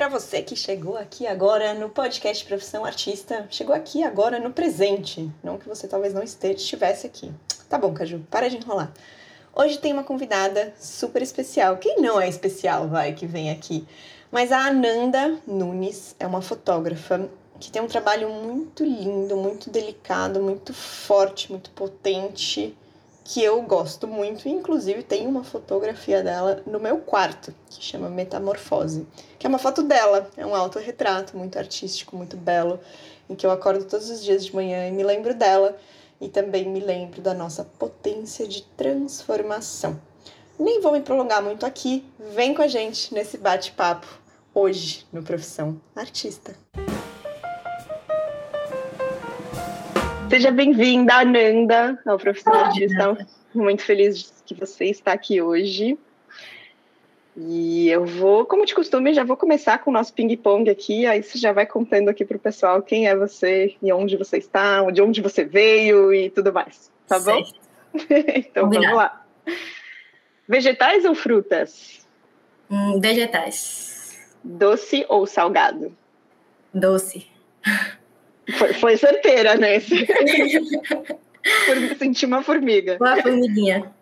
para você que chegou aqui agora no podcast Profissão Artista, chegou aqui agora no presente, não que você talvez não estivesse aqui. Tá bom, Caju, para de enrolar. Hoje tem uma convidada super especial. Quem não é especial, vai, que vem aqui? Mas a Ananda Nunes é uma fotógrafa que tem um trabalho muito lindo, muito delicado, muito forte, muito potente que eu gosto muito, inclusive tem uma fotografia dela no meu quarto, que chama Metamorfose, que é uma foto dela, é um autorretrato muito artístico, muito belo, em que eu acordo todos os dias de manhã e me lembro dela e também me lembro da nossa potência de transformação. Nem vou me prolongar muito aqui, vem com a gente nesse bate-papo hoje no Profissão Artista. Seja bem-vinda, Ananda, ao Profissional Digital. Muito feliz que você está aqui hoje. E eu vou, como de costume, já vou começar com o nosso ping-pong aqui. Aí você já vai contando aqui para o pessoal quem é você e onde você está, de onde você veio e tudo mais. Tá bom? então Combinado. vamos lá. Vegetais ou frutas? Hum, vegetais. Doce ou salgado? Doce. Foi, foi certeira, né? Por sentir uma formiga. Uma formiguinha.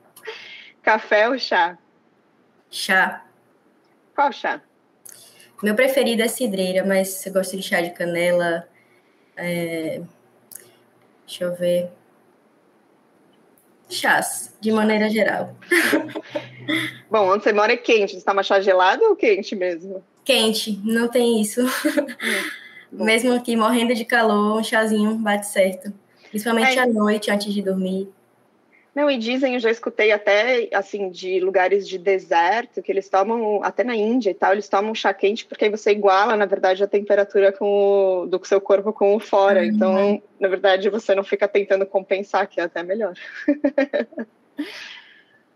Café ou chá? Chá. Qual chá? Meu preferido é cidreira, mas eu gosto de chá de canela. É... Deixa eu ver. Chás, de maneira geral. Bom, onde você mora é quente. Você toma chá gelado ou quente mesmo? Quente, não tem isso. Hum. Mesmo aqui morrendo de calor, um chazinho bate certo. Principalmente é. à noite, antes de dormir. Não, e dizem, eu já escutei até, assim, de lugares de deserto, que eles tomam, até na Índia e tal, eles tomam chá quente, porque aí você iguala, na verdade, a temperatura com o, do seu corpo com o fora. Uhum. Então, na verdade, você não fica tentando compensar, que é até melhor.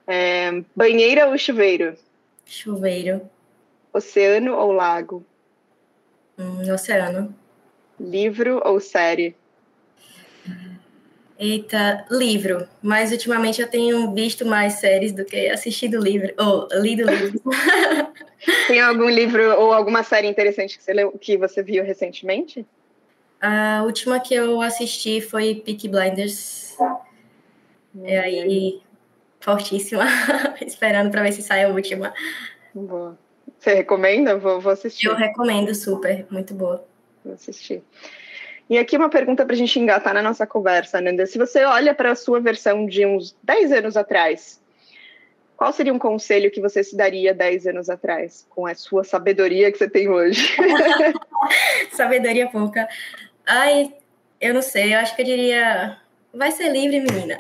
é, banheira ou chuveiro? Chuveiro. Oceano ou lago? Hum, oceano. Livro ou série? Eita, livro. Mas ultimamente eu tenho visto mais séries do que assistido livro, ou lido livro. Tem algum livro ou alguma série interessante que você, leu, que você viu recentemente? A última que eu assisti foi Peaky Blinders. Hum, é aí, fortíssima. Esperando para ver se sai a última. Boa. Você recomenda? Vou, vou assistir. Eu recomendo super, muito boa. Vou assistir. E aqui uma pergunta para a gente engatar na nossa conversa, Nanda. Se você olha para a sua versão de uns 10 anos atrás, qual seria um conselho que você se daria 10 anos atrás, com a sua sabedoria que você tem hoje? sabedoria pouca. Ai, eu não sei, eu acho que eu diria, vai ser livre, menina.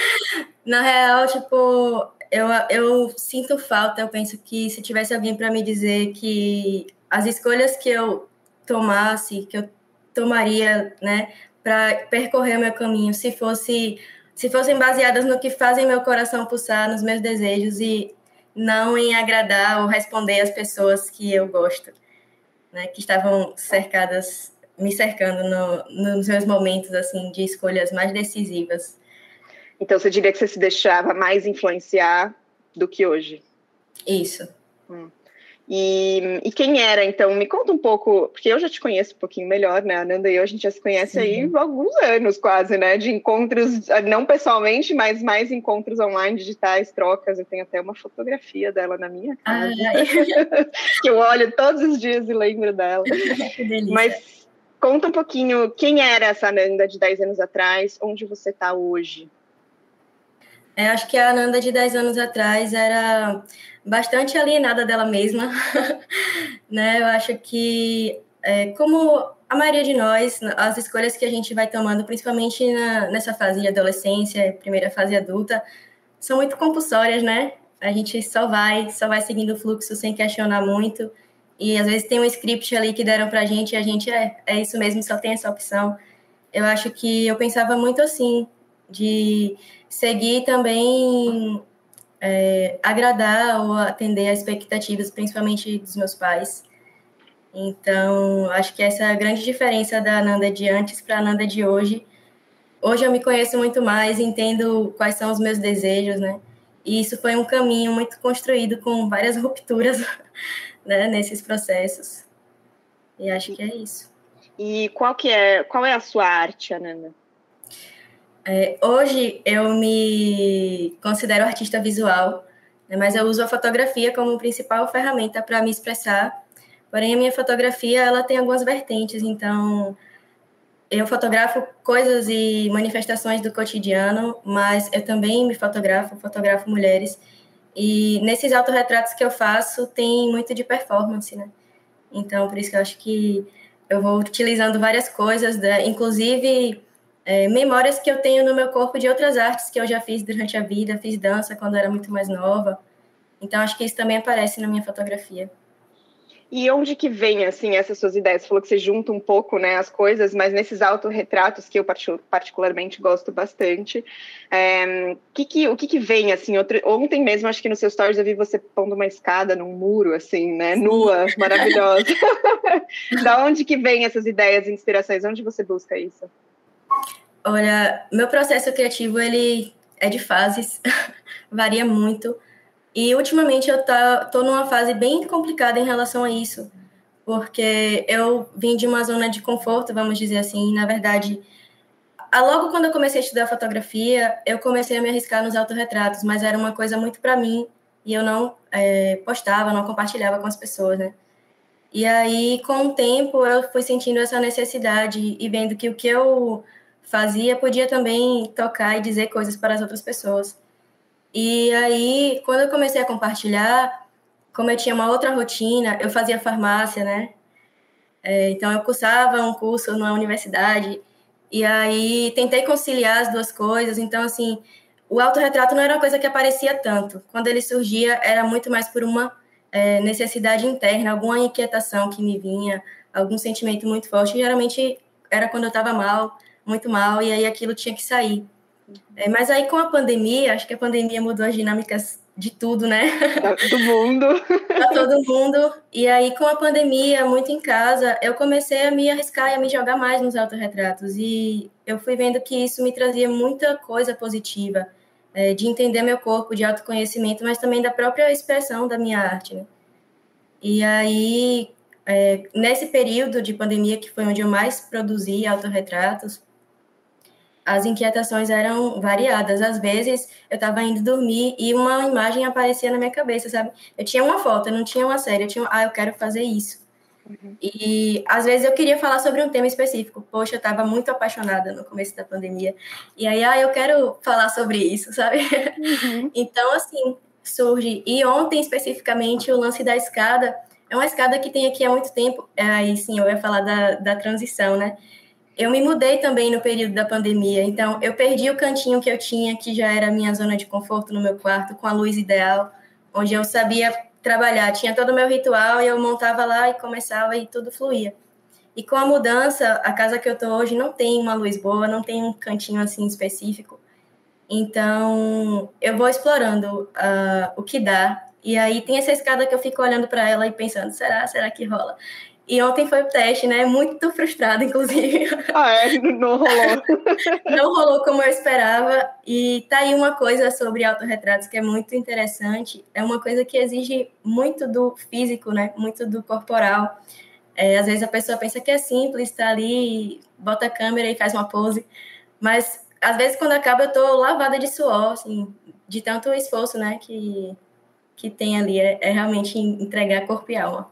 na real, tipo, eu, eu sinto falta, eu penso que se tivesse alguém para me dizer que as escolhas que eu tomasse, que eu tomaria, né, para percorrer o meu caminho, se fosse se fossem baseadas no que fazem meu coração pulsar, nos meus desejos e não em agradar ou responder às pessoas que eu gosto, né, que estavam cercadas, me cercando no, nos meus momentos assim de escolhas mais decisivas. Então você diria que você se deixava mais influenciar do que hoje? Isso. Hum. E, e, quem era, então? Me conta um pouco, porque eu já te conheço um pouquinho melhor, né? A Nanda e eu, a gente já se conhece Sim. aí há alguns anos quase, né? De encontros, não pessoalmente, mas mais encontros online, digitais, trocas. Eu tenho até uma fotografia dela na minha casa, que eu olho todos os dias e lembro dela. Que delícia. Mas conta um pouquinho, quem era essa Nanda de 10 anos atrás? Onde você está hoje? É, acho que a Ananda de 10 anos atrás era bastante alienada dela mesma, né? Eu acho que, é, como a maioria de nós, as escolhas que a gente vai tomando, principalmente na, nessa fase de adolescência, primeira fase adulta, são muito compulsórias, né? A gente só vai, só vai seguindo o fluxo sem questionar muito. E às vezes tem um script ali que deram pra gente e a gente é, é isso mesmo, só tem essa opção. Eu acho que eu pensava muito assim, de seguir também é, agradar ou atender às expectativas, principalmente dos meus pais. Então, acho que essa é a grande diferença da Nanda de antes para a Nanda de hoje. Hoje eu me conheço muito mais, entendo quais são os meus desejos, né? E isso foi um caminho muito construído com várias rupturas né, nesses processos. E acho que é isso. E qual que é, qual é a sua arte, Ananda? É, hoje eu me considero artista visual, né, mas eu uso a fotografia como principal ferramenta para me expressar. Porém, a minha fotografia ela tem algumas vertentes, então eu fotografo coisas e manifestações do cotidiano, mas eu também me fotografo, fotografo mulheres. E nesses autorretratos que eu faço, tem muito de performance, né? Então, por isso que eu acho que eu vou utilizando várias coisas, né? inclusive é, memórias que eu tenho no meu corpo de outras artes que eu já fiz durante a vida, fiz dança quando era muito mais nova. Então, acho que isso também aparece na minha fotografia. E onde que vem, assim, essas suas ideias? Você falou que você junta um pouco, né, as coisas, mas nesses autorretratos, que eu particularmente gosto bastante, é, que que, o que que vem, assim, outro, ontem mesmo, acho que no seu stories eu vi você pondo uma escada num muro, assim, né, nua, maravilhosa. da onde que vem essas ideias e inspirações? Onde você busca isso? Olha, meu processo criativo, ele é de fases, varia muito, e ultimamente eu tá, tô numa fase bem complicada em relação a isso, porque eu vim de uma zona de conforto, vamos dizer assim, na verdade, logo quando eu comecei a estudar fotografia, eu comecei a me arriscar nos autorretratos, mas era uma coisa muito para mim e eu não é, postava, não compartilhava com as pessoas, né? E aí, com o tempo, eu fui sentindo essa necessidade e vendo que o que eu fazia podia também tocar e dizer coisas para as outras pessoas. E aí, quando eu comecei a compartilhar, como eu tinha uma outra rotina, eu fazia farmácia, né? É, então, eu cursava um curso numa universidade, e aí tentei conciliar as duas coisas. Então, assim, o autorretrato não era uma coisa que aparecia tanto. Quando ele surgia, era muito mais por uma é, necessidade interna, alguma inquietação que me vinha, algum sentimento muito forte. Geralmente era quando eu estava mal, muito mal, e aí aquilo tinha que sair. É, mas aí com a pandemia, acho que a pandemia mudou as dinâmicas de tudo, né? Do mundo. Para todo mundo. E aí com a pandemia, muito em casa, eu comecei a me arriscar e a me jogar mais nos autorretratos. E eu fui vendo que isso me trazia muita coisa positiva, é, de entender meu corpo, de autoconhecimento, mas também da própria expressão da minha arte. Né? E aí, é, nesse período de pandemia, que foi onde eu mais produzi autorretratos, as inquietações eram variadas. Às vezes eu estava indo dormir e uma imagem aparecia na minha cabeça, sabe? Eu tinha uma foto, eu não tinha uma série, eu tinha, ah, eu quero fazer isso. Uhum. E às vezes eu queria falar sobre um tema específico. Poxa, eu estava muito apaixonada no começo da pandemia. E aí, ah, eu quero falar sobre isso, sabe? Uhum. então, assim, surge. E ontem, especificamente, o lance da escada. É uma escada que tem aqui há muito tempo. Aí sim, eu ia falar da, da transição, né? Eu me mudei também no período da pandemia, então eu perdi o cantinho que eu tinha, que já era a minha zona de conforto no meu quarto, com a luz ideal, onde eu sabia trabalhar. Tinha todo o meu ritual e eu montava lá e começava e tudo fluía. E com a mudança, a casa que eu tô hoje não tem uma luz boa, não tem um cantinho assim específico. Então, eu vou explorando uh, o que dá. E aí tem essa escada que eu fico olhando para ela e pensando, será, será que rola? E ontem foi o teste, né? Muito frustrada, inclusive. Ah, é? Não rolou. Não rolou como eu esperava. E tá aí uma coisa sobre autorretratos que é muito interessante. É uma coisa que exige muito do físico, né? Muito do corporal. É, às vezes a pessoa pensa que é simples, tá ali, bota a câmera e faz uma pose. Mas às vezes quando acaba eu tô lavada de suor, assim, de tanto esforço, né? Que, que tem ali. É, é realmente entregar corpo e alma.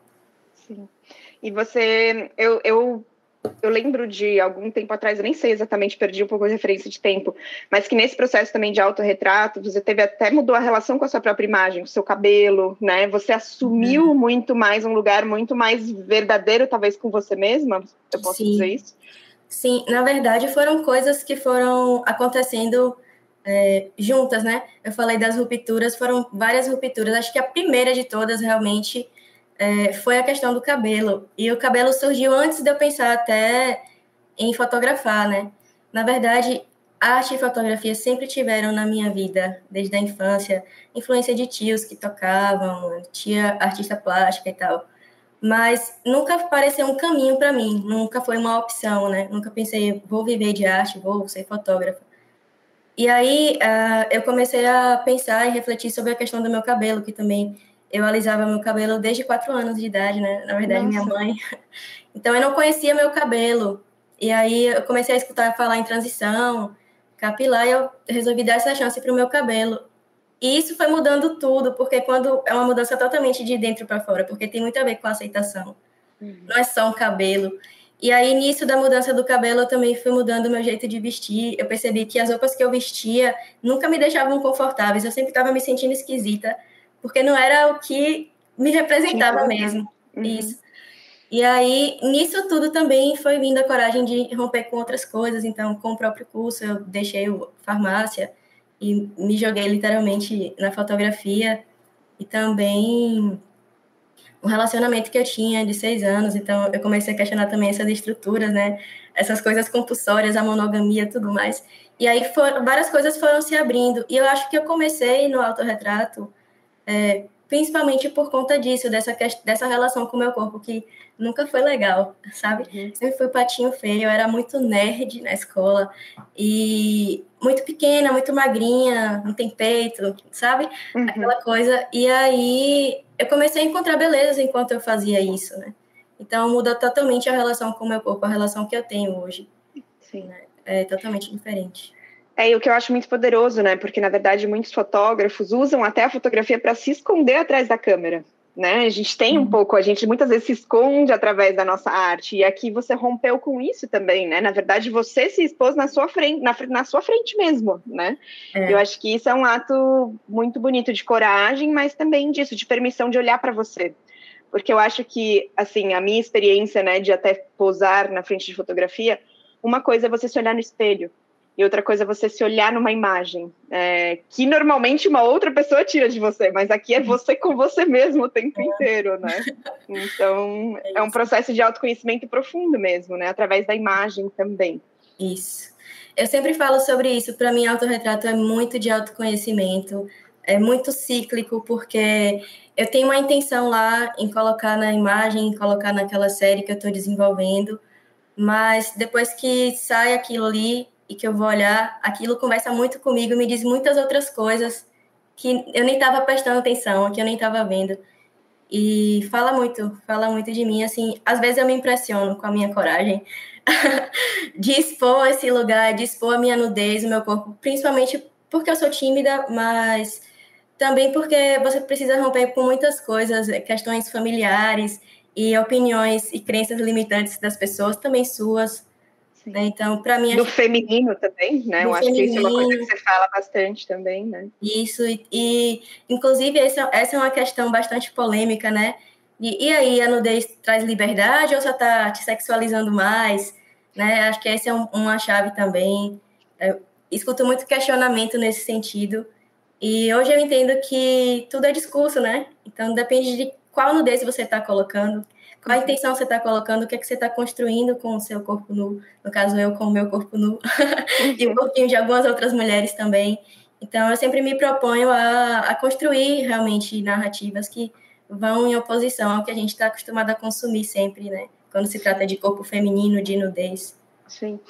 E você, eu, eu, eu lembro de algum tempo atrás, eu nem sei exatamente, perdi um pouco a referência de tempo, mas que nesse processo também de autorretrato, você teve até mudou a relação com a sua própria imagem, com o seu cabelo, né? Você assumiu uhum. muito mais um lugar muito mais verdadeiro, talvez com você mesma, eu posso Sim. dizer isso? Sim, na verdade foram coisas que foram acontecendo é, juntas, né? Eu falei das rupturas, foram várias rupturas. Acho que a primeira de todas realmente é, foi a questão do cabelo. E o cabelo surgiu antes de eu pensar até em fotografar, né? Na verdade, arte e fotografia sempre tiveram na minha vida, desde a infância, influência de tios que tocavam, tia artista plástica e tal. Mas nunca pareceu um caminho para mim, nunca foi uma opção, né? Nunca pensei, vou viver de arte, vou ser fotógrafa. E aí uh, eu comecei a pensar e refletir sobre a questão do meu cabelo, que também eu alisava meu cabelo desde quatro anos de idade, né? Na verdade, Nossa. minha mãe. Então, eu não conhecia meu cabelo. E aí, eu comecei a escutar falar em transição, capilar, e eu resolvi dar essa chance para o meu cabelo. E isso foi mudando tudo, porque quando é uma mudança totalmente de dentro para fora, porque tem muito a ver com a aceitação. Uhum. Não é só um cabelo. E aí, início da mudança do cabelo, eu também fui mudando o meu jeito de vestir. Eu percebi que as roupas que eu vestia nunca me deixavam confortáveis. Eu sempre estava me sentindo esquisita porque não era o que me representava mesmo. Uhum. Isso. E aí, nisso tudo também foi vindo a coragem de romper com outras coisas. Então, com o próprio curso, eu deixei o farmácia e me joguei literalmente na fotografia. E também um relacionamento que eu tinha de seis anos. Então, eu comecei a questionar também essas estruturas, né? Essas coisas compulsórias, a monogamia tudo mais. E aí, for, várias coisas foram se abrindo. E eu acho que eu comecei no autorretrato é, principalmente por conta disso, dessa, dessa relação com o meu corpo, que nunca foi legal, sabe? Uhum. Sempre fui patinho feio, eu era muito nerd na escola, e muito pequena, muito magrinha, não tem peito, sabe? Uhum. Aquela coisa. E aí eu comecei a encontrar beleza enquanto eu fazia isso, né? Então muda totalmente a relação com o meu corpo, a relação que eu tenho hoje. Sim. Né? É totalmente diferente. É, e o que eu acho muito poderoso, né? Porque, na verdade, muitos fotógrafos usam até a fotografia para se esconder atrás da câmera. Né? A gente tem um uhum. pouco, a gente muitas vezes se esconde através da nossa arte, e aqui você rompeu com isso também, né? Na verdade, você se expôs na sua frente, na, na sua frente mesmo, né? É. Eu acho que isso é um ato muito bonito de coragem, mas também disso, de permissão de olhar para você. Porque eu acho que, assim, a minha experiência, né, de até posar na frente de fotografia, uma coisa é você se olhar no espelho, e outra coisa é você se olhar numa imagem, é, que normalmente uma outra pessoa tira de você, mas aqui é você com você mesmo o tempo é. inteiro, né? Então, é, é um processo de autoconhecimento profundo mesmo, né? Através da imagem também. Isso. Eu sempre falo sobre isso. Para mim, autorretrato é muito de autoconhecimento, é muito cíclico, porque eu tenho uma intenção lá em colocar na imagem, em colocar naquela série que eu estou desenvolvendo, mas depois que sai aquilo ali, e que eu vou olhar, aquilo conversa muito comigo, me diz muitas outras coisas que eu nem estava prestando atenção, que eu nem estava vendo. E fala muito, fala muito de mim. Assim, às vezes eu me impressiono com a minha coragem de expor esse lugar, de expor a minha nudez, o meu corpo, principalmente porque eu sou tímida, mas também porque você precisa romper com muitas coisas, questões familiares e opiniões e crenças limitantes das pessoas, também suas. Né? Então, para mim. Do feminino também, né? Eu acho feminino. que isso é uma coisa que você fala bastante também, né? Isso, e, e inclusive essa, essa é uma questão bastante polêmica, né? E, e aí, a nudez traz liberdade ou só está te sexualizando mais? Né? Acho que essa é um, uma chave também. Eu escuto muito questionamento nesse sentido. E hoje eu entendo que tudo é discurso, né? Então depende de qual nudez você está colocando qual a intenção você está colocando, o que é que você está construindo com o seu corpo nu, no caso eu com o meu corpo nu, e o corpinho de algumas outras mulheres também. Então eu sempre me proponho a, a construir realmente narrativas que vão em oposição ao que a gente está acostumado a consumir sempre, né? Quando se trata de corpo feminino, de nudez. Sim.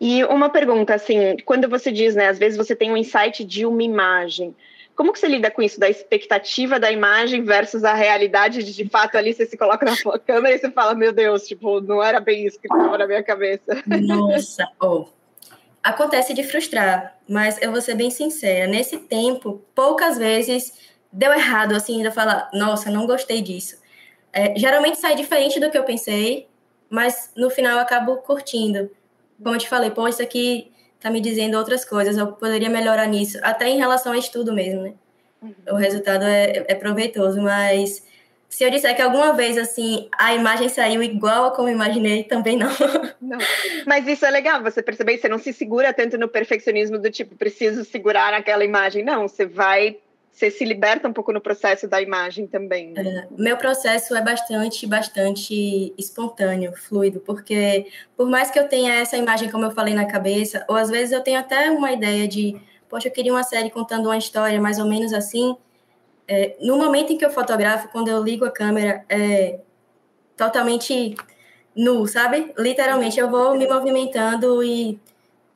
E uma pergunta, assim, quando você diz, né, às vezes você tem um insight de uma imagem, como que você lida com isso, da expectativa da imagem versus a realidade de, de fato, ali você se coloca na câmera e você fala, meu Deus, tipo, não era bem isso que estava na minha cabeça. Nossa, oh. Acontece de frustrar, mas eu vou ser bem sincera, nesse tempo, poucas vezes deu errado, assim, de falar, nossa, não gostei disso. É, geralmente sai diferente do que eu pensei, mas no final eu acabo curtindo. Como eu te falei, pô, isso aqui tá me dizendo outras coisas, eu poderia melhorar nisso, até em relação ao estudo mesmo, né? Uhum. O resultado é, é proveitoso, mas se eu disser que alguma vez assim a imagem saiu igual a como imaginei, também não. não. Mas isso é legal, você perceber, você não se segura tanto no perfeccionismo do tipo, preciso segurar aquela imagem. Não, você vai você se liberta um pouco no processo da imagem também. Né? É, meu processo é bastante, bastante espontâneo, fluido, porque por mais que eu tenha essa imagem, como eu falei, na cabeça, ou às vezes eu tenho até uma ideia de, poxa, eu queria uma série contando uma história mais ou menos assim. É, no momento em que eu fotografo, quando eu ligo a câmera, é totalmente nu, sabe? Literalmente, eu vou me movimentando e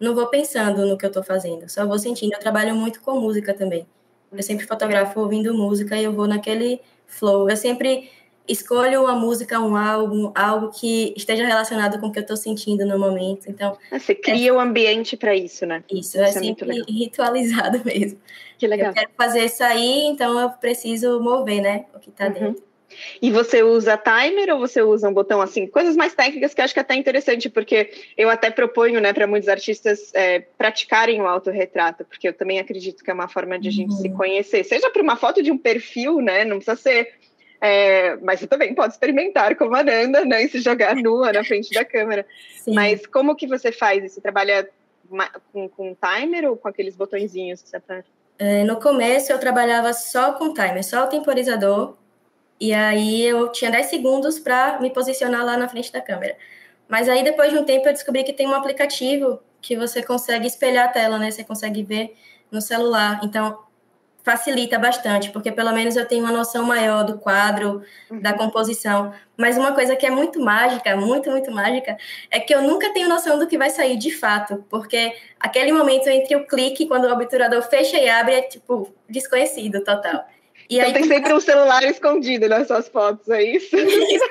não vou pensando no que eu estou fazendo, só vou sentindo. Eu trabalho muito com música também. Eu sempre fotografo ouvindo música e eu vou naquele flow. Eu sempre escolho uma música, um álbum, algo que esteja relacionado com o que eu estou sentindo no momento. Então, ah, você cria o é... um ambiente para isso, né? Isso, é isso é, é sempre ritualizado mesmo. Que legal. Eu quero fazer isso aí, então eu preciso mover, né? O que está uhum. dentro. E você usa timer ou você usa um botão assim? Coisas mais técnicas que eu acho que é até interessante, porque eu até proponho né, para muitos artistas é, praticarem o autorretrato, porque eu também acredito que é uma forma de a gente uhum. se conhecer, seja por uma foto de um perfil, né? Não precisa ser. É, mas você também pode experimentar como a Nanda, né? E se jogar nua na frente da câmera. Sim. Mas como que você faz isso? Você trabalha com, com timer ou com aqueles botõezinhos que você aperta? É, no começo eu trabalhava só com timer, só o temporizador e aí eu tinha 10 segundos para me posicionar lá na frente da câmera. Mas aí depois de um tempo eu descobri que tem um aplicativo que você consegue espelhar a tela, né? Você consegue ver no celular. Então facilita bastante, porque pelo menos eu tenho uma noção maior do quadro, uhum. da composição. Mas uma coisa que é muito mágica, muito, muito mágica, é que eu nunca tenho noção do que vai sair de fato, porque aquele momento entre o clique, quando o obturador fecha e abre, é tipo desconhecido total. E então aí, tem sempre um celular escondido nas suas fotos, é isso? isso.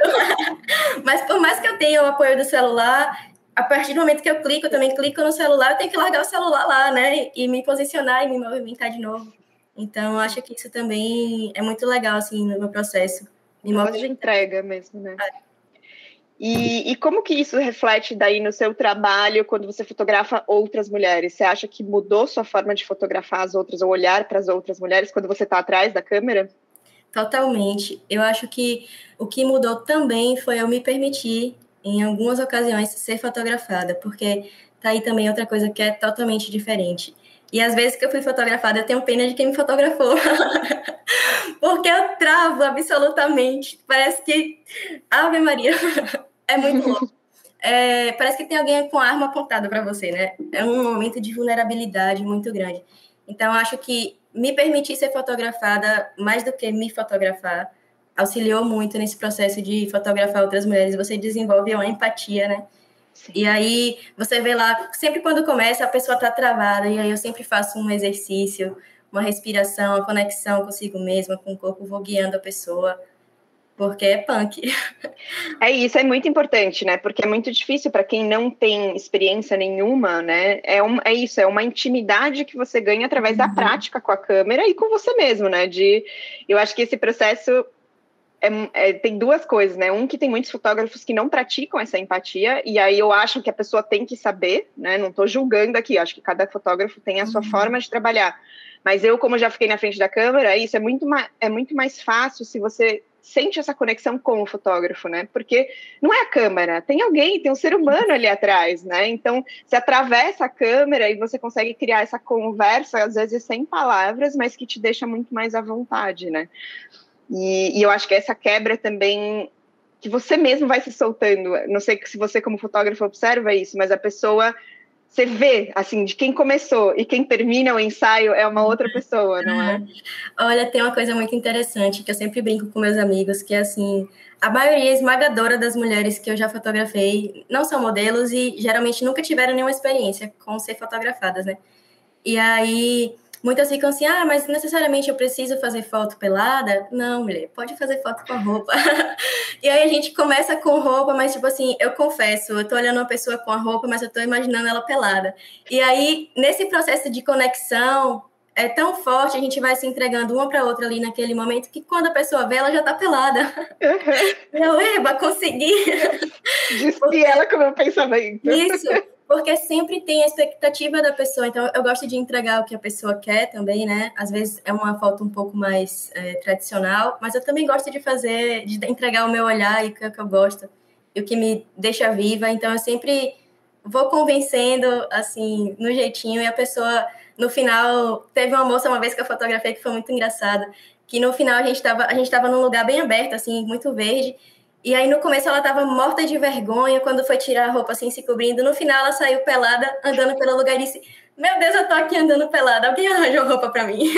Mas por mais que eu tenha o apoio do celular, a partir do momento que eu clico, eu também clico no celular, eu tenho que largar o celular lá, né? E me posicionar e me movimentar de novo. Então, eu acho que isso também é muito legal, assim, no meu processo. Me de entrega mesmo, né? É. E, e, como que isso reflete daí no seu trabalho quando você fotografa outras mulheres? Você acha que mudou sua forma de fotografar as outras ou olhar para as outras mulheres quando você está atrás da câmera? Totalmente. Eu acho que o que mudou também foi eu me permitir, em algumas ocasiões, ser fotografada, porque tá aí também outra coisa que é totalmente diferente. E às vezes que eu fui fotografada, eu tenho pena de quem me fotografou. porque eu travo absolutamente. Parece que. Ave Maria. É muito louco. É, parece que tem alguém com a arma apontada para você, né? É um momento de vulnerabilidade muito grande. Então, acho que me permitir ser fotografada, mais do que me fotografar, auxiliou muito nesse processo de fotografar outras mulheres. Você desenvolve uma empatia, né? Sim. E aí, você vê lá, sempre quando começa, a pessoa tá travada, e aí eu sempre faço um exercício, uma respiração, uma conexão consigo mesma, com o corpo, vou guiando a pessoa porque é punk. É isso, é muito importante, né? Porque é muito difícil para quem não tem experiência nenhuma, né? É, um, é isso, é uma intimidade que você ganha através uhum. da prática com a câmera e com você mesmo, né? De, eu acho que esse processo é, é, tem duas coisas, né? Um que tem muitos fotógrafos que não praticam essa empatia, e aí eu acho que a pessoa tem que saber, né? Não estou julgando aqui, acho que cada fotógrafo tem a sua uhum. forma de trabalhar. Mas eu, como já fiquei na frente da câmera, isso é muito, é muito mais fácil se você sente essa conexão com o fotógrafo, né? Porque não é a câmera, tem alguém, tem um ser humano ali atrás, né? Então, você atravessa a câmera e você consegue criar essa conversa, às vezes sem palavras, mas que te deixa muito mais à vontade, né? E, e eu acho que essa quebra também que você mesmo vai se soltando. Não sei se você como fotógrafo observa isso, mas a pessoa você vê, assim, de quem começou e quem termina o ensaio é uma outra pessoa, não é? Olha, tem uma coisa muito interessante que eu sempre brinco com meus amigos, que é assim, a maioria esmagadora das mulheres que eu já fotografei não são modelos e geralmente nunca tiveram nenhuma experiência com ser fotografadas, né? E aí Muitas ficam assim, ah, mas necessariamente eu preciso fazer foto pelada? Não, mulher, pode fazer foto com roupa. e aí a gente começa com roupa, mas tipo assim, eu confesso, eu tô olhando uma pessoa com a roupa, mas eu tô imaginando ela pelada. E aí, nesse processo de conexão, é tão forte, a gente vai se entregando uma para outra ali naquele momento, que quando a pessoa vê, ela já tá pelada. Uhum. Eu, eba, consegui! Disse ela com o meu pensamento. Isso porque sempre tem a expectativa da pessoa. Então, eu gosto de entregar o que a pessoa quer também, né? Às vezes é uma foto um pouco mais é, tradicional, mas eu também gosto de fazer, de entregar o meu olhar e o que eu gosto, e o que me deixa viva. Então, eu sempre vou convencendo, assim, no jeitinho, e a pessoa, no final, teve uma moça uma vez que eu fotografei que foi muito engraçada, que no final a gente estava num lugar bem aberto, assim, muito verde, e aí no começo ela tava morta de vergonha quando foi tirar a roupa assim, se cobrindo. No final ela saiu pelada, andando pelo lugar e disse: Meu Deus, eu tô aqui andando pelada. Alguém arranjou roupa para mim.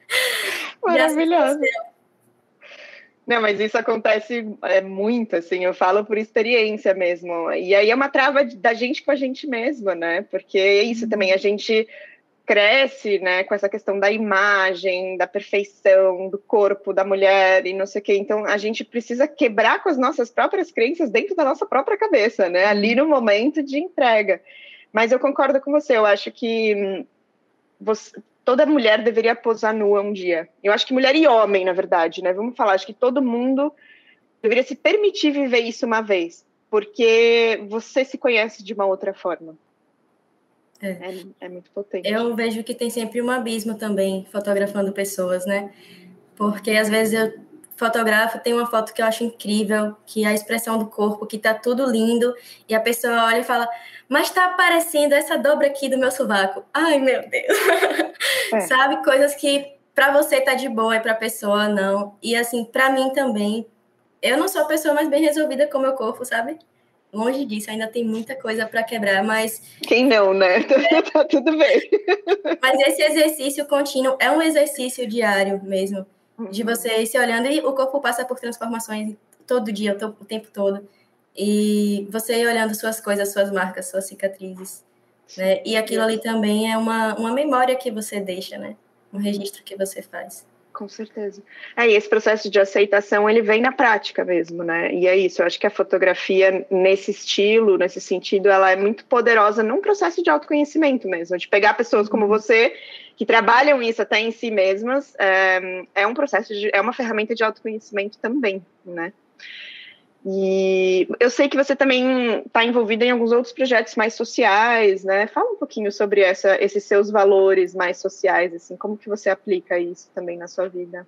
Maravilhoso. Não, mas isso acontece é, muito, assim, eu falo por experiência mesmo. E aí é uma trava da gente com a gente mesma, né? Porque é isso também, a gente cresce, né, com essa questão da imagem, da perfeição, do corpo da mulher e não sei o quê. Então, a gente precisa quebrar com as nossas próprias crenças dentro da nossa própria cabeça, né, ali no momento de entrega. Mas eu concordo com você, eu acho que hum, você, toda mulher deveria posar nua um dia. Eu acho que mulher e homem, na verdade, né? Vamos falar, acho que todo mundo deveria se permitir viver isso uma vez, porque você se conhece de uma outra forma. É. é, é muito potente. Eu vejo que tem sempre um abismo também fotografando pessoas, né? Porque às vezes eu fotografo, tem uma foto que eu acho incrível, que é a expressão do corpo, que tá tudo lindo, e a pessoa olha e fala, mas tá aparecendo essa dobra aqui do meu sovaco. Ai, meu Deus. É. Sabe? Coisas que para você tá de boa e pra pessoa não. E assim, para mim também, eu não sou a pessoa mais bem resolvida com o meu corpo, sabe? Longe disso, ainda tem muita coisa para quebrar, mas. Quem não, né? É. tá tudo bem. mas esse exercício contínuo é um exercício diário mesmo, de uhum. você ir se olhando e o corpo passa por transformações todo dia, o tempo todo. E você ir olhando suas coisas, suas marcas, suas cicatrizes. Né? E aquilo ali também é uma, uma memória que você deixa, né? Um registro que você faz. Com certeza. É, e esse processo de aceitação, ele vem na prática mesmo, né? E é isso, eu acho que a fotografia, nesse estilo, nesse sentido, ela é muito poderosa num processo de autoconhecimento mesmo, de pegar pessoas como uhum. você, que trabalham isso até em si mesmas, é, é um processo, de, é uma ferramenta de autoconhecimento também, né? E eu sei que você também está envolvida em alguns outros projetos mais sociais, né? Fala um pouquinho sobre essa, esses seus valores mais sociais, assim, como que você aplica isso também na sua vida?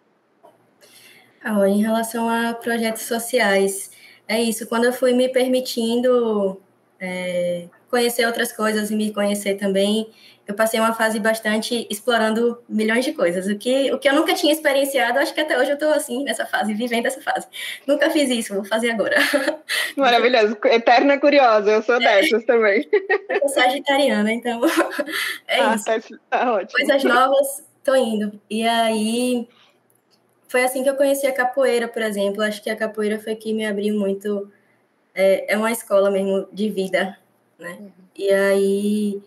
Ah, em relação a projetos sociais, é isso. Quando eu fui me permitindo é, conhecer outras coisas e me conhecer também, eu passei uma fase bastante explorando milhões de coisas. O que, o que eu nunca tinha experienciado, acho que até hoje eu estou assim, nessa fase, vivendo essa fase. Nunca fiz isso, vou fazer agora. Maravilhoso, eterna curiosa, eu sou dessas também. Eu sou sagitariana, então é ah, isso. Tá, tá ótimo. Coisas novas, tô indo. E aí, foi assim que eu conheci a capoeira, por exemplo. Acho que a capoeira foi que me abriu muito. É, é uma escola mesmo de vida, né? Uhum. E aí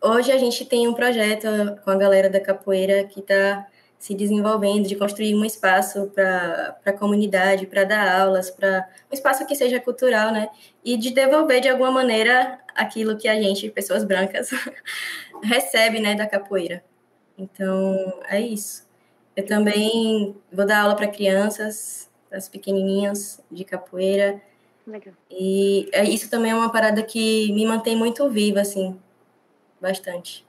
Hoje a gente tem um projeto com a galera da capoeira que está se desenvolvendo, de construir um espaço para a comunidade, para dar aulas, para um espaço que seja cultural, né? E de devolver de alguma maneira aquilo que a gente, pessoas brancas, recebe, né, da capoeira. Então, é isso. Eu também vou dar aula para crianças, as pequenininhas de capoeira. Legal. E é, isso também é uma parada que me mantém muito viva, assim, bastante.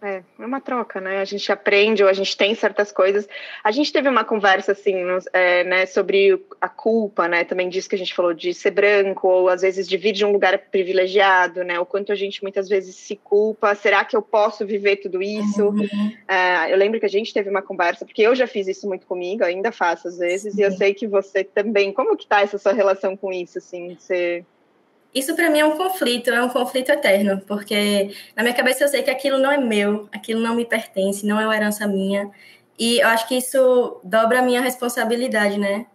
É, é uma troca, né? A gente aprende ou a gente tem certas coisas. A gente teve uma conversa, assim, é, né, sobre a culpa, né? Também disso que a gente falou de ser branco, ou às vezes de vir de um lugar privilegiado, né? O quanto a gente muitas vezes se culpa. Será que eu posso viver tudo isso? Uhum. É, eu lembro que a gente teve uma conversa, porque eu já fiz isso muito comigo, ainda faço às vezes, Sim. e eu sei que você também. Como que tá essa sua relação com isso, assim? Você isso para mim é um conflito, é um conflito eterno, porque na minha cabeça eu sei que aquilo não é meu, aquilo não me pertence, não é uma herança minha. E eu acho que isso dobra a minha responsabilidade, né?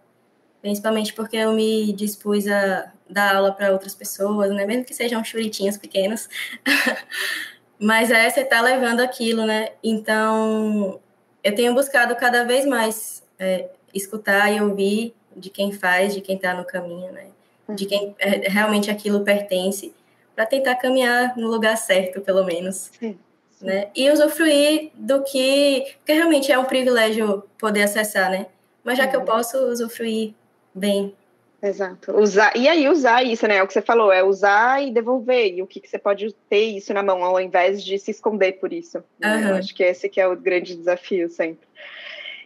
Principalmente porque eu me dispus a dar aula para outras pessoas, né? Mesmo que sejam churitinhos pequenos. Mas é, você tá levando aquilo, né? Então, eu tenho buscado cada vez mais é, escutar e ouvir de quem faz, de quem está no caminho, né? De quem é, realmente aquilo pertence, para tentar caminhar no lugar certo, pelo menos. Sim, sim. Né? E usufruir do que. Porque realmente é um privilégio poder acessar, né? Mas já que eu uhum. posso usufruir bem. Exato. Usar, e aí usar isso, né? É o que você falou, é usar e devolver. E o que, que você pode ter isso na mão, ao invés de se esconder por isso. Né? Uhum. Eu acho que esse que é o grande desafio sempre.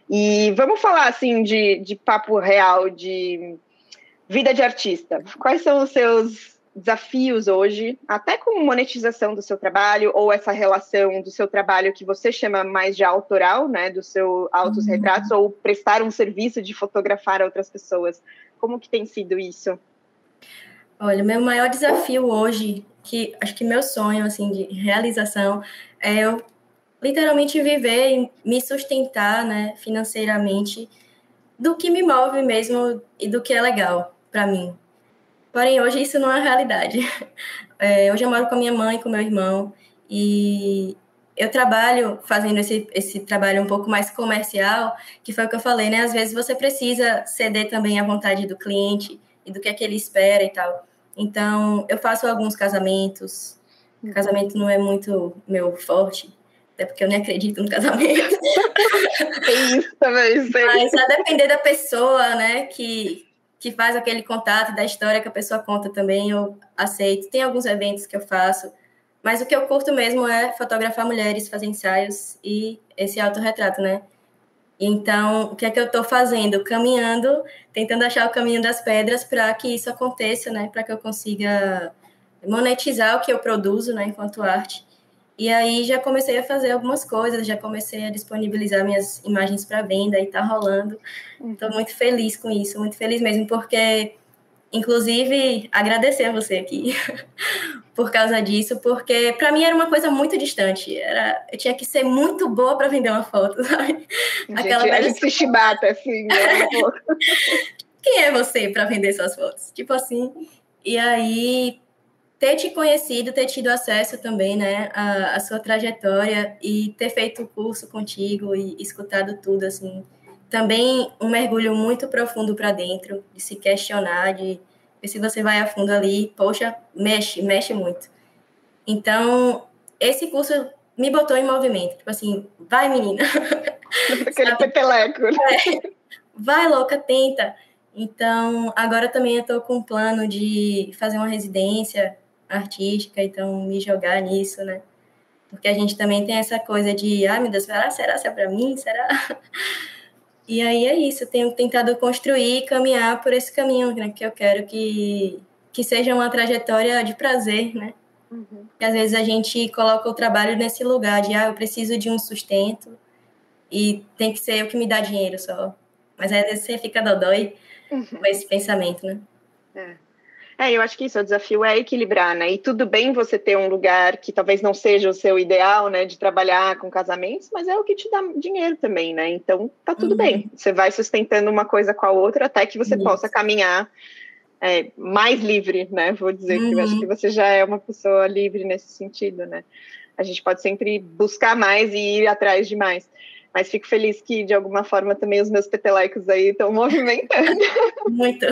E vamos falar assim de, de papo real, de Vida de artista. Quais são os seus desafios hoje, até com monetização do seu trabalho ou essa relação do seu trabalho que você chama mais de autoral, né, do seu autos uhum. retratos ou prestar um serviço de fotografar outras pessoas. Como que tem sido isso? Olha, meu maior desafio hoje, que acho que meu sonho assim de realização é eu literalmente viver e me sustentar, né, financeiramente do que me move mesmo e do que é legal para mim. Porém, hoje isso não é realidade. É, hoje eu moro com a minha mãe, com meu irmão, e eu trabalho fazendo esse, esse trabalho um pouco mais comercial, que foi o que eu falei, né? Às vezes você precisa ceder também à vontade do cliente e do que é que ele espera e tal. Então, eu faço alguns casamentos. Uhum. Casamento não é muito meu forte, até porque eu nem acredito no casamento. É isso também. Mas a depender da pessoa, né, que, que faz aquele contato, da história que a pessoa conta também, eu aceito. Tem alguns eventos que eu faço, mas o que eu curto mesmo é fotografar mulheres, fazer ensaios e esse autorretrato, né? Então, o que é que eu estou fazendo? Caminhando, tentando achar o caminho das pedras para que isso aconteça, né? Para que eu consiga monetizar o que eu produzo, né? Enquanto arte. E aí já comecei a fazer algumas coisas, já comecei a disponibilizar minhas imagens para venda e está rolando. Estou muito feliz com isso, muito feliz mesmo, porque Inclusive, agradecer a você aqui por causa disso, porque para mim era uma coisa muito distante. Era, eu tinha que ser muito boa para vender uma foto, sabe? Gente, Aquela a gente se chibata assim, né? Quem é você para vender suas fotos? Tipo assim. E aí, ter te conhecido, ter tido acesso também, né, à, à sua trajetória e ter feito o curso contigo e escutado tudo, assim, também um mergulho muito profundo para dentro, de se questionar, de ver se você vai a fundo ali, poxa, mexe, mexe muito. Então, esse curso me botou em movimento, tipo assim, vai menina. Aquele peteleco. É, vai louca, tenta. Então, agora também eu estou com um plano de fazer uma residência artística, então me jogar nisso, né? Porque a gente também tem essa coisa de, ah, meu Deus, será, será, será para mim? Será? E aí é isso, eu tenho tentado construir e caminhar por esse caminho, né? Que eu quero que, que seja uma trajetória de prazer, né? Uhum. Que às vezes a gente coloca o trabalho nesse lugar de, ah, eu preciso de um sustento e tem que ser o que me dá dinheiro só. Mas aí às vezes você fica dodói uhum. com esse pensamento, né? É. É, eu acho que isso, o desafio é equilibrar, né? E tudo bem você ter um lugar que talvez não seja o seu ideal, né, de trabalhar com casamentos, mas é o que te dá dinheiro também, né? Então tá tudo uhum. bem. Você vai sustentando uma coisa com a outra até que você isso. possa caminhar é, mais livre, né? Vou dizer uhum. que eu acho que uhum. você já é uma pessoa livre nesse sentido, né? A gente pode sempre buscar mais e ir atrás de mais. Mas fico feliz que, de alguma forma, também os meus peteleicos aí estão movimentando. Muito.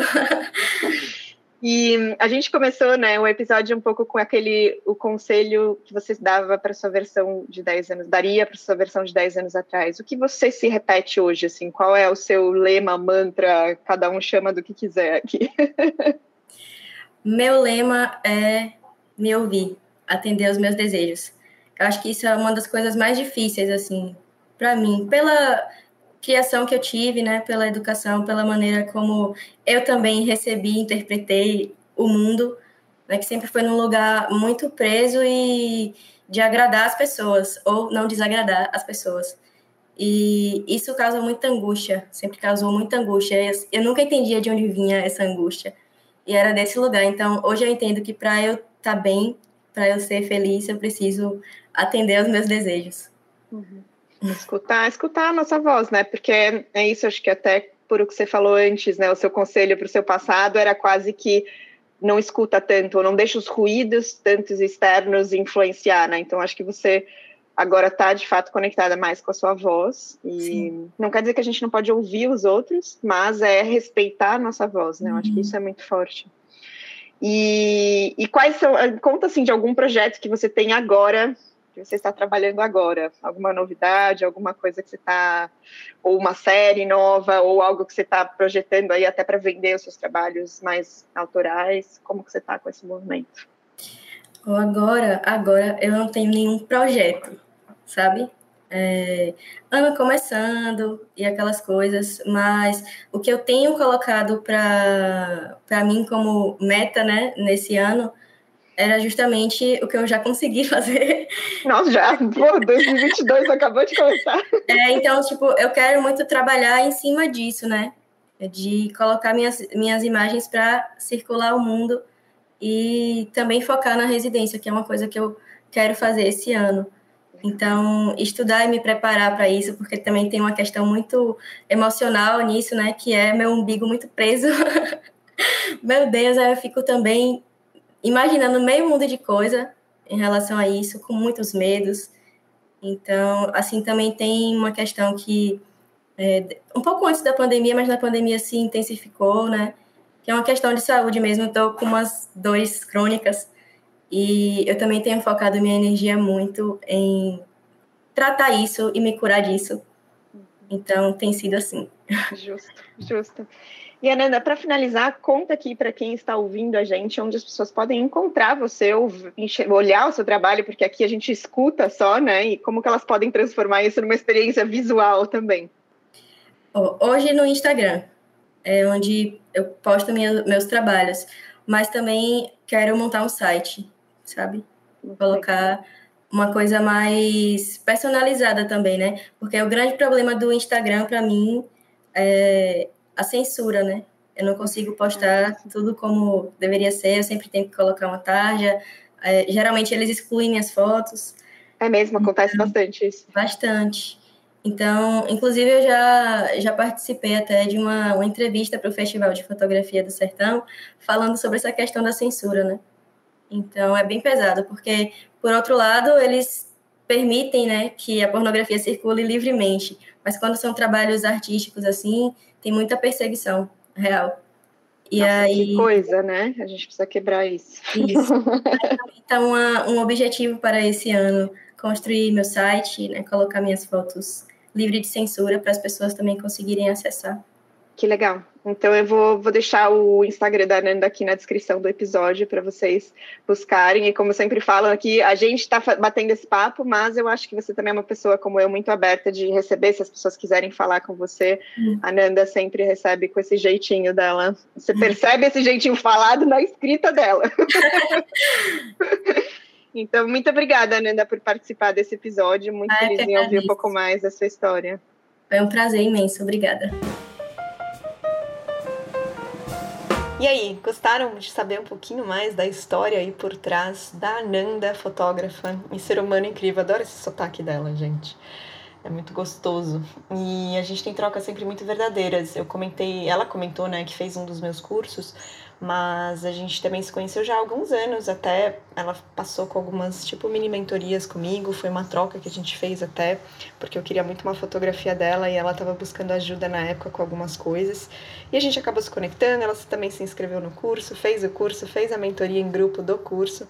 E a gente começou, né, o episódio um pouco com aquele o conselho que você dava para sua versão de 10 anos, daria para sua versão de 10 anos atrás. O que você se repete hoje assim? Qual é o seu lema, mantra, cada um chama do que quiser aqui? Meu lema é me ouvir, atender aos meus desejos. Eu acho que isso é uma das coisas mais difíceis assim para mim, pela criação que eu tive, né, pela educação, pela maneira como eu também recebi, interpretei o mundo, né, que sempre foi num lugar muito preso e de agradar as pessoas ou não desagradar as pessoas. E isso causa muita angústia, sempre causou muita angústia. Eu nunca entendia de onde vinha essa angústia. E era desse lugar. Então, hoje eu entendo que para eu estar tá bem, para eu ser feliz, eu preciso atender aos meus desejos. Uhum. Escutar, escutar a nossa voz, né? Porque é isso, acho que até por o que você falou antes, né? O seu conselho para o seu passado era quase que não escuta tanto, ou não deixa os ruídos tantos externos influenciar, né? Então acho que você agora está de fato conectada mais com a sua voz e Sim. não quer dizer que a gente não pode ouvir os outros, mas é respeitar a nossa voz, né? Eu acho que uhum. isso é muito forte. E, e quais são, conta assim de algum projeto que você tem agora que você está trabalhando agora? Alguma novidade, alguma coisa que você está, ou uma série nova, ou algo que você está projetando aí até para vender os seus trabalhos mais autorais? Como que você está com esse movimento? Agora, agora eu não tenho nenhum projeto, sabe? É, começando e aquelas coisas, mas o que eu tenho colocado para mim como meta, né, nesse ano, era justamente o que eu já consegui fazer. Nossa, já? Pô, 2022 acabou de começar. É, então, tipo, eu quero muito trabalhar em cima disso, né? De colocar minhas, minhas imagens para circular o mundo e também focar na residência, que é uma coisa que eu quero fazer esse ano. Então, estudar e me preparar para isso, porque também tem uma questão muito emocional nisso, né? Que é meu umbigo muito preso. meu Deus, aí eu fico também imaginando meio mundo de coisa em relação a isso, com muitos medos. Então, assim, também tem uma questão que, é, um pouco antes da pandemia, mas na pandemia se intensificou, né? Que é uma questão de saúde mesmo. Estou com umas dores crônicas e eu também tenho focado minha energia muito em tratar isso e me curar disso. Então, tem sido assim. Justo, justo. E Ananda, para finalizar, conta aqui para quem está ouvindo a gente onde as pessoas podem encontrar você, ou olhar o seu trabalho, porque aqui a gente escuta só, né? E como que elas podem transformar isso numa experiência visual também. Hoje no Instagram, é onde eu posto minha, meus trabalhos, mas também quero montar um site, sabe? Colocar uma coisa mais personalizada também, né? Porque o grande problema do Instagram para mim é a censura, né? Eu não consigo postar tudo como deveria ser, eu sempre tenho que colocar uma tarja. É, geralmente eles excluem minhas fotos. É mesmo, acontece então, bastante isso. Bastante. Então, inclusive, eu já, já participei até de uma, uma entrevista para o Festival de Fotografia do Sertão, falando sobre essa questão da censura, né? Então, é bem pesado, porque, por outro lado, eles permitem né, que a pornografia circule livremente, mas quando são trabalhos artísticos assim, tem muita perseguição real. E Nossa, aí que coisa, né? A gente precisa quebrar isso. Isso. então, uma, um objetivo para esse ano construir meu site, né, colocar minhas fotos livre de censura para as pessoas também conseguirem acessar. Que legal. Então eu vou, vou deixar o Instagram da Nanda aqui na descrição do episódio para vocês buscarem. E como eu sempre falo aqui, a gente está batendo esse papo, mas eu acho que você também é uma pessoa como eu, muito aberta de receber, se as pessoas quiserem falar com você. Hum. A Nanda sempre recebe com esse jeitinho dela. Você percebe esse jeitinho falado na escrita dela. então, muito obrigada, Nanda, por participar desse episódio. Muito ah, feliz em ouvir um pouco mais da sua história. Foi um prazer imenso. Obrigada. E aí, gostaram de saber um pouquinho mais da história aí por trás da Ananda, fotógrafa e ser humano incrível? Adoro esse sotaque dela, gente. É muito gostoso. E a gente tem trocas sempre muito verdadeiras. Eu comentei, ela comentou, né, que fez um dos meus cursos mas a gente também se conheceu já há alguns anos, até ela passou com algumas, tipo, mini mentorias comigo, foi uma troca que a gente fez até, porque eu queria muito uma fotografia dela e ela estava buscando ajuda na época com algumas coisas, e a gente acabou se conectando, ela também se inscreveu no curso, fez o curso, fez a mentoria em grupo do curso,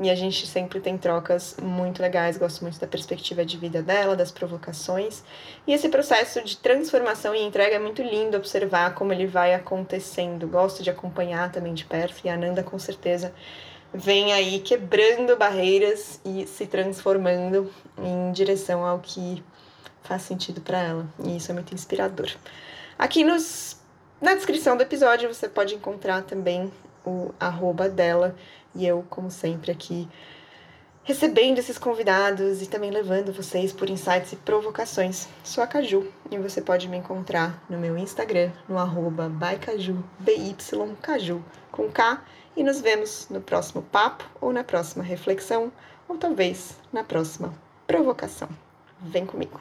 e a gente sempre tem trocas muito legais, gosto muito da perspectiva de vida dela, das provocações. E esse processo de transformação e entrega é muito lindo observar como ele vai acontecendo. Gosto de acompanhar também de perto e a Ananda com certeza vem aí quebrando barreiras e se transformando em direção ao que faz sentido para ela. E isso é muito inspirador. Aqui nos na descrição do episódio você pode encontrar também o arroba dela e eu, como sempre, aqui recebendo esses convidados e também levando vocês por insights e provocações. Sou a Caju e você pode me encontrar no meu Instagram, no arroba bycaju, B-Y-Caju, com K, e nos vemos no próximo papo, ou na próxima reflexão, ou talvez na próxima provocação. Vem comigo!